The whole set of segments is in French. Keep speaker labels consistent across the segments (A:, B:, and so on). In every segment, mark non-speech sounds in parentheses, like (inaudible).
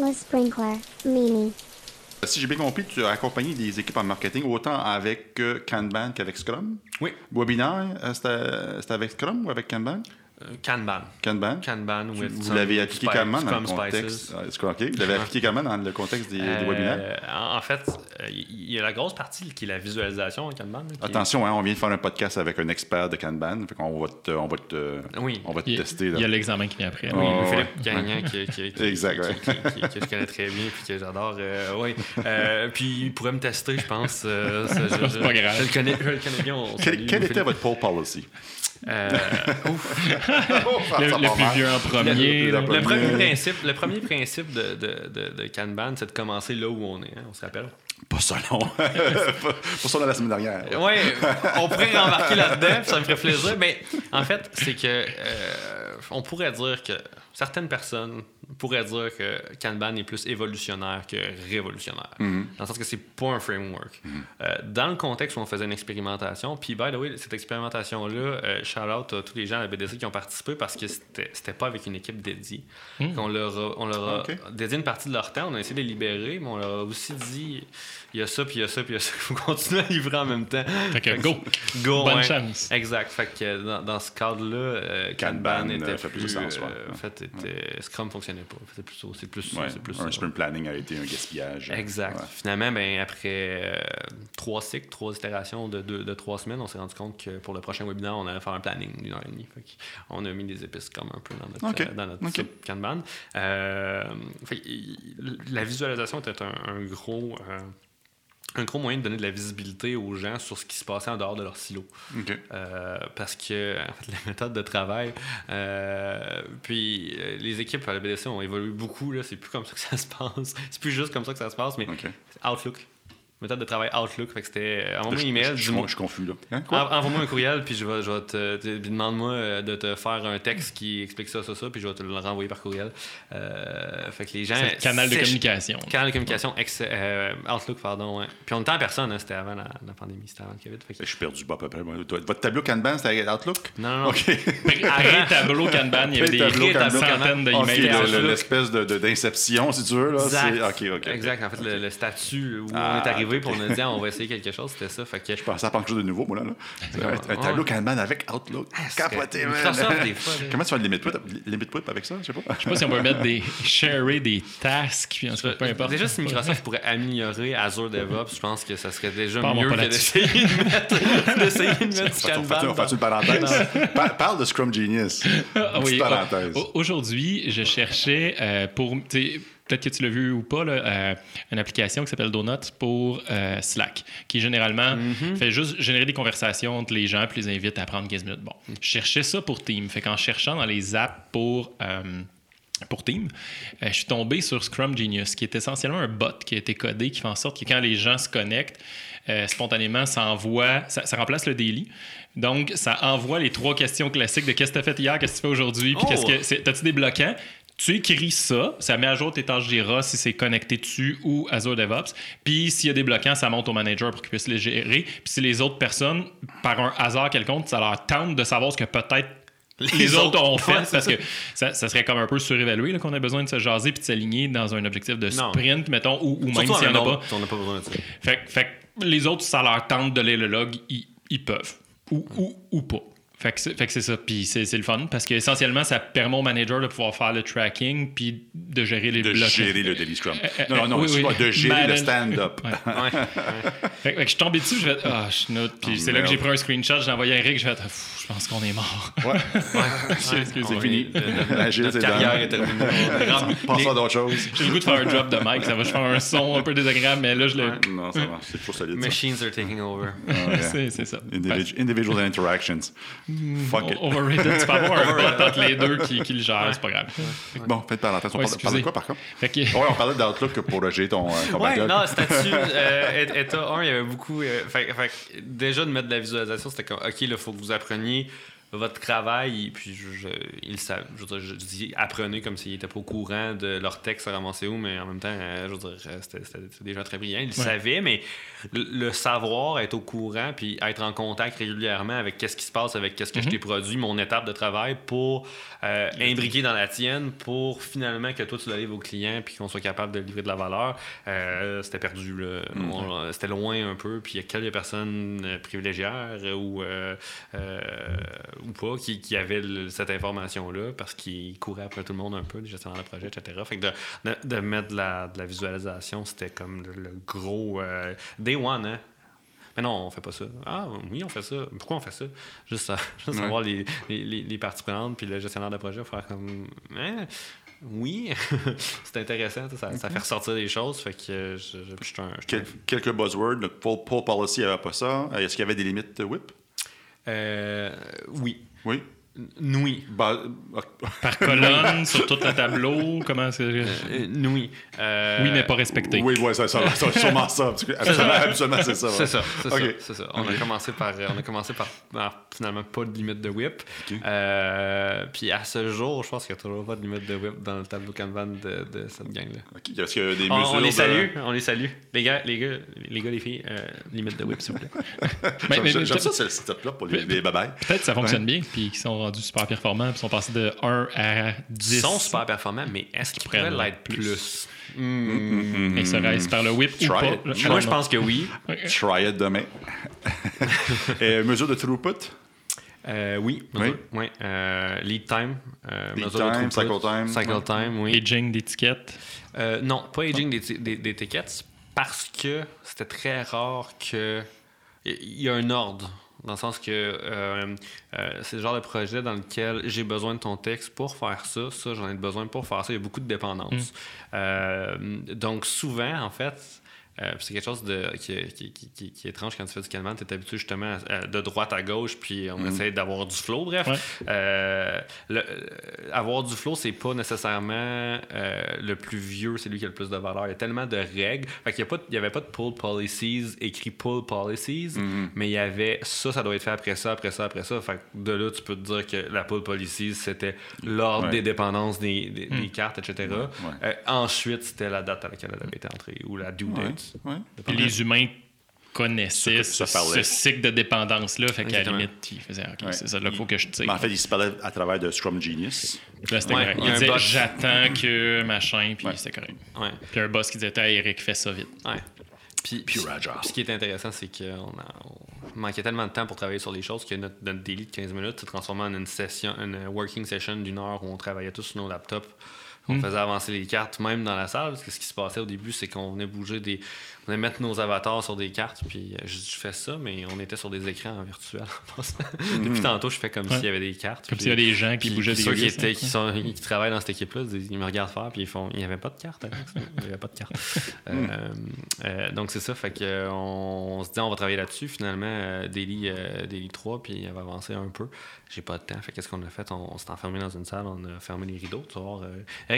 A: Le sprinkler, Mimi.
B: Si j'ai bien compris, tu as accompagné des équipes en marketing autant avec euh, Kanban qu'avec Scrum?
C: Oui.
B: Webinaire, euh, c'était c'était avec Scrum ou avec Kanban?
C: Euh, Kanban.
B: Kanban?
C: Kanban with
B: Vous l'avez appliqué
C: spi-
B: comment dans le contexte? Ah, Scrum, ok. Vous l'avez appliqué comment dans le contexte des, des webinaires?
C: Euh, en fait, euh, il y a la grosse partie qui est la visualisation en Kanban. est-
B: Attention, hein, on vient de faire un podcast avec un expert de Kanban. Fait qu'on va te, on va te,
C: Oui.
B: on va te
D: Il y a-
B: tester.
D: il y a l'examen qui vient après.
C: Oui,
B: Oh,
C: Philippe
B: ouais.
C: Gagnon qui, qui, qui,
B: Exact, ouais.
C: qui- qui- qui- que je connais très bien puis que j'adore. euh, oui. Euh, puis il pourrait me tester, je pense. euh, ça, je, (laughs)
D: C'est pas grave.
C: Je le connais, je le connais bien. on
B: Quel, était votre poll policy?
C: Euh, ouf.
D: Le, (laughs)
B: Ça
D: le plus vieux en premier.
B: Le-
D: là.
B: le-
C: Le premier principe, le premier principe de, de, de, de Kanban, c'est de commencer là où on est. hein, on se rappelle.
B: Pas ça, non. (laughs) pas, ça dans la semaine dernière.
C: Oui, on pourrait rembarquer là-dedans, puis ça me ferait plaisir. Mais en fait, c'est que euh, on pourrait dire que certaines personnes pourraient dire que Kanban est plus évolutionnaire que révolutionnaire.
B: Mm-hmm.
C: Dans le sens que c'est pas un framework. Euh, dans le contexte où on faisait une expérimentation, puis by the way, cette expérimentation-là, euh, shout out à tous les gens à la BDC qui ont participé parce que c'était c'était pas avec une équipe dédiée. On leur a, on leur a dédié une partie de leur temps, on a essayé de les libérer, mais on leur a aussi dit il y a ça, puis il y a ça, puis il y a ça, il (laughs) faut continuer à livrer en même temps.
D: Fait que go.
C: Go,
D: Bonne
C: ouais.
D: chance.
C: Exact. Fait que dans, dans ce cadre-là, euh, Kanban,
B: Kanban, euh, fait
C: plus,
B: plus de sens, ouais.
C: euh, en fait, était, Scrum fonctionnait pas. C'est plus, c'est plus, plus
B: un sprint planning a été un gaspillage.
C: Exact. Finalement, ben, après euh, trois cycles, trois itérations de, deux- de trois semaines, on s'est rendu compte que pour le prochain webinaire, on allait faire un planning d'une heure et demie. Fait on a mis des épices comme un peu dans notre,
B: Ok.
C: euh, dans notre Kanban. Euh, fait la visualisation était un, un gros. Un gros moyen de donner de la visibilité aux gens sur ce qui se passait en dehors de leur silo. Euh, parce que en fait, (laughs) la méthode de travail, euh, puis euh, les équipes à la BDC ont évolué beaucoup. Là, c'est plus comme ça que ça se passe. (laughs) C'est plus juste comme ça que ça se passe, mais
B: OK.
C: Outlook. Méthode de travail Outlook. Fait que c'était euh, envoie-moi un email,
B: je- je- je suis confus, là. Hein?
C: Envoie-moi un courriel, puis je vais, je vais te, te- puis demande-moi euh, de te faire un texte qui explique ça, ça, ça, puis je vais te le renvoyer par courriel. Euh, fait que les gens.
D: Le canal de communication.
C: Canal de communication, ex- euh, Outlook, pardon. Ouais. Puis on était en personne, hein, c'était avant la, la pandémie, c'était avant le COVID. Fait que-
B: Je suis perdu pas à peu près. Votre tableau Kanban, c'était Outlook?
C: Non, non, non.
B: OK. (laughs)
D: Pré-tableau Kanban, il y avait des
B: Kanban.
D: centaines d'emails.
B: le- l'espèce d'inception, si tu veux. Là,
C: Exact.
B: c'est- OK, OK.
C: Exact. En fait, le, le statut où
B: Ah,
C: on est arrivé, puis
B: ok.
C: on a dit, ah, on va essayer quelque chose, c'était ça. Fait que
B: Je pensais à quelque chose de nouveau, moi, là. là. Un, un
C: Ouais.
B: tableau Kanban avec Outlook. Capoté, man.
C: Des fois. (laughs)
B: Comment tu fais le limit whip, limit whip avec ça? Je sais pas?
D: Je sais pas si on peut mettre des. sharer des tasks, puis en tout cas, peu importe.
C: Déjà, si Microsoft pourrait améliorer Azure DevOps, je pense que ça serait déjà
D: Parle-moi
C: mieux
D: pas
C: que (laughs) d'essayer de mettre, d'essayer de mettre Kanban
B: on fait une parenthèse? Pa- Parle de Scrum Genius.
D: Ah
B: petite parenthèse.
D: au- Aujourd'hui, je cherchais euh, pour. Peut-être que tu l'as vu ou pas, là, euh, une application qui s'appelle Donut pour euh, Slack, qui généralement fait juste générer des conversations entre les gens puis les invite à prendre 15 minutes. Bon, je cherchais ça pour Team. Fait qu'en cherchant dans les apps pour. euh, pour Team, je suis tombé sur Scrum Genius, qui est essentiellement un bot qui a été codé, qui fait en sorte que quand les gens se connectent, spontanément, ça envoie, ça, ça remplace le daily. Donc, ça envoie les trois questions classiques de qu'est-ce que tu as fait hier, qu'est-ce que tu fais aujourd'hui, puis
C: Oh!
D: qu'est-ce que c'est- t'as-tu des bloquants? Tu écris ça, ça met à jour tes tâches Jira si c'est connecté dessus ou Azure DevOps. Puis s'il y a des bloquants, ça monte au manager pour qu'il puisse les gérer. Puis si les autres personnes, par un hasard quelconque, ça leur tente de savoir ce que peut-être les, autres ont fait
C: Ouais,
D: parce
C: ça.
D: que ça, ça serait comme un peu surévalué qu'on a besoin de se jaser puis de s'aligner dans un objectif de
C: Non.
D: sprint, mettons, ou, ou même s'il n'y en a pas.
C: On n'a pas besoin de ça.
D: Fait, que- fait les autres, ça leur tente de lire le log, ils, ils peuvent. Ou, ou, ou pas. Fait que c'est ça. Puis c'est le fun parce qu'essentiellement, ça permet au manager de pouvoir faire le tracking puis de gérer les
B: De
D: blocs.
B: gérer le Daily Scrum.
D: euh,
B: Non, non, non,
D: oui,
B: excuse-moi,
D: oui.
B: de gérer le stand-up. (laughs)
D: Ouais.
C: Ouais.
D: Fait, que- fait que je suis tombé dessus, je vais ah, je note. Puis
B: Oh,
D: c'est là que j'ai pris un screenshot, j'ai envoyé à Eric, je vais je pense qu'on est mort.
B: Ouais.
D: Excusez, (laughs)
B: c'est fini.
C: notre- carrière est terminée. (laughs) Les-
B: à d'autres choses.
D: J'ai le goût de faire un drop de mic, ça va, je faire un son un peu désagréable, mais là, je le.
B: Non, ça va. C'est toujours solide. ça.
C: Machines are taking over.
B: Ah, ouais.
D: C'est c'est ça.
B: Individu- Individual interactions. Fuck it.
D: Overrated, tu peux avoir un bot entre les deux qui, qui le gère, c'est pas grave.
B: Bon, faites parenthèse. On
D: Ouais,
B: parle parle de quoi, par contre?
D: Fait que,
B: Ouais, on parlait d'Outlook pour gérer ton, euh, ton
C: Ouais,
B: backlog.
C: non, statut, euh, et- état 1, il y avait beaucoup. euh, fait, déjà de mettre de la visualisation, c'était comme, OK, il faut que vous appreniez votre travail, puis je, je, ils savent, je, veux dire, je dis apprenez comme s'ils n'étaient pas au courant de leur texte à ramasser où, mais en même temps, euh, je veux dire, euh, c'était des gens très brillants. Ils savaient, mais le, le savoir, être au courant, puis être en contact régulièrement avec qu'est-ce qui se passe, avec qu'est-ce que je t'ai produit, mon étape de travail pour euh, imbriquer dans la tienne, pour finalement que toi tu le livres au client, puis qu'on soit capable de livrer de la valeur, euh, c'était perdu. là. On- C'était loin un peu, puis il y a quelques personnes privilégiaires euh, ou, euh, ou pas qui, qui avaient le- cette information-là parce qu'ils couraient après tout le monde un peu, les gestionnaires de projet, etc. Fait que de, de, de mettre de la, de la visualisation, c'était comme le, le gros. euh, day one, hein? Mais non, on fait pas ça. Ah, oui, on fait ça. Pourquoi on fait ça? Juste, à- (laughs) juste
B: Ouais.
C: savoir les, les, les, les parties prenantes, puis le gestionnaire de projet, faire comme. Hein? Oui, (laughs) c'est intéressant, ça, ça fait ressortir des choses. Fait que euh, je, je, je
B: Quel- quelques buzzwords. Le full, policy, il n'y avait pas ça. Euh, Est-ce qu'il y avait des limites WIP?
C: Euh, oui.
B: Oui.
C: N- Oui.
B: Bah, ok. (laughs)
D: Par colonne, sur tout le tableau, comment c'est.
C: Euh, oui. Euh,
D: Oui, mais pas respecté.
B: Oui, oui, c'est ça. C'est sûrement ça. Absolument, absolument, c'est ça. ouais.
C: C'est ça, c'est ça, ça. On a commencé par, euh, on a commencé par, par finalement pas de limite de whip. Euh, puis à ce jour, je pense qu'il n'y a toujours pas de limite de whip dans le tableau Kanban de, de cette gang-là.
B: Ok. Est-ce qu'il y a des
C: On, on les
B: de-
C: salue, on les salue. Les gars, les gars, les gars, les filles, euh, limite de whip, s'il vous plaît. (laughs)
B: J'aime ça, c'est le setup-là pour les, les babayes.
D: Peut-être que ça fonctionne bien, puis qu'ils sont rendus super performants, puis sont passés de 1 à 10.
C: Ils sont super performants, mais est-ce qu'ils pourraient
D: prennent
C: l'être
D: plus?
C: plus?
D: Et se restent par le whip ou
B: Try
D: pas?
B: it.
C: Moi, je pense que oui.
B: Try it demain. (laughs) Et mesure de throughput?
C: Euh, oui,
B: Oui.
C: ouais, euh, lead time, euh,
B: Lead
C: mesure
B: time, cycle time,
C: cycle
B: ouais.
C: time, oui.
D: Aging d'étiquette.
C: Euh, non, pas aging tickets parce que c'était très rare que. Il y a un ordre. Dans le sens que euh, euh, c'est le genre de projet dans lequel j'ai besoin de ton texte pour faire ça, ça j'en ai besoin pour faire ça. Il y a beaucoup de dépendance. Euh, donc souvent, en fait, euh, c'est quelque chose de, qui, qui, qui- qui- qui est étrange quand tu fais du Kanban. Tu es habitué justement à- de droite à gauche, puis on essaie d'avoir du flow. Bref,
D: Ouais.
C: Euh, le- euh, avoir du flow, c'est pas nécessairement euh, le plus vieux, c'est lui qui a le plus de valeur. Il y a tellement de règles. Fait qu'il n'y avait pas de pull policies écrit pull policies, mais il y avait ça, ça doit être fait après ça, après ça, après ça. Fait que de là, tu peux te dire que la pull policies, c'était l'ordre
B: Ouais.
C: des dépendances des, des- des cartes, etc.
B: Ouais.
C: Ensuite, c'était la date à laquelle elle avait été entrée ou la due
B: Ouais.
C: Date.
B: ouais.
D: Puis les humains connaissaient ce, cycle de dépendance-là. Fait qu'à la limite, ils faisaient OK,
B: Ouais.
D: c'est ça là qu'il faut que je tire.
B: Mais en fait, il se parlait à travers de Scrum Genius.
D: Là, c'était
C: Ouais,
D: correct.
C: il
D: Il disait
C: bot.
D: J'attends (clears throat) que machin, puis
B: Ouais.
D: c'était correct.
C: Ouais.
D: Puis un boss qui disait Hey, Eric, fais ça vite.
C: Ouais. Puis, puis, puis ce qui est intéressant, c'est qu'on on manquait tellement de temps pour travailler sur les choses que notre, notre daily de 15 minutes s'est transformé en une session, une working session d'une heure où on travaillait tous sur nos laptops. On faisait avancer les cartes, même dans la salle, parce que ce qui se passait au début, c'est qu'on venait bouger des. On venait mettre nos avatars sur des cartes, puis euh, je, je fais ça, mais on était sur des écrans en virtuel. en passant. Depuis tantôt, je fais comme s'il y avait des cartes.
D: Comme s'il y a des gens qui
C: puis-
D: bougeaient
C: puis
D: des
C: ceux qui, étaient,
D: hein.
C: qui, sont, qui travaillent dans cette équipe-là, ils ils me regardent faire, puis ils font il n'y avait pas de carte. Alex. Il n'y avait pas de carte. (laughs) Euh, euh, donc, c'est ça. Fait que, euh, on, se dit, on va travailler là-dessus. Finalement, euh, Daily, euh, Daily 3, puis elle va avancer un peu. J'ai pas de temps. Fait qu'est-ce qu'on a fait? On, on s'est enfermé dans une salle, on a fermé les rideaux. Tu vas voir.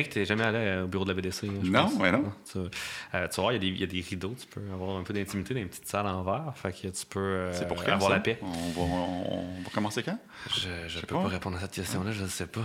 C: Eric, t'es jamais allé euh, au bureau de la BDC hein, je
B: Non,
C: pense.
B: ouais, non.
C: Tu, euh, tu voir, il y, a des- il y a des rideaux. Tu peux avoir un peu d'intimité dans une petite salle en verre. Fait que tu peux euh,
B: C'est pour quand,
C: avoir
B: ça?
C: la paix.
B: On va, on, on va commencer quand?
C: Je, je peux
B: pas.
C: pas répondre à cette question-là, je ne sais pas.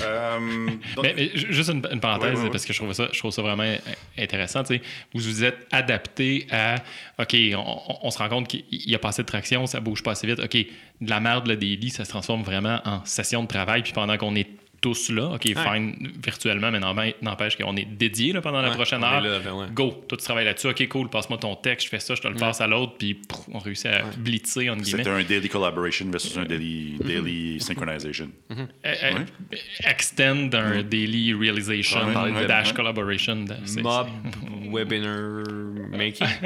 B: Euh, (laughs) donc-
D: Mais, mais ju- juste une, une parenthèse,
B: Ouais, ouais, ouais.
D: parce que je trouve ça, je trouve ça vraiment intéressant. tu sais. Vous vous êtes adapté à OK, on, on- se rend compte qu'il n'y a pas assez de traction, ça bouge pas assez vite. OK, de la merde, le daily, ça se transforme vraiment en session de travail. Puis pendant qu'on est tous là, OK, fine, virtuellement, mais n'empê- n'empêche qu'on est dédié là, pendant la prochaine heure.
C: là, ben ouais.
D: Go, toi tu travailles là-dessus. OK, cool, passe-moi ton texte, je fais ça, je te le passe à l'autre, puis pff, on réussit à blitzer, entre guillemets.
B: C'était un daily collaboration versus un daily, daily synchronization.
D: Euh, euh, Extend un daily realization
B: Ouais, ouais,
D: dash
B: ouais.
D: collaboration.
C: Mob webinar making. (laughs)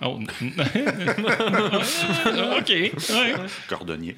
D: Oh, (laughs) (laughs) OK. Ouais.
B: Cordonnier.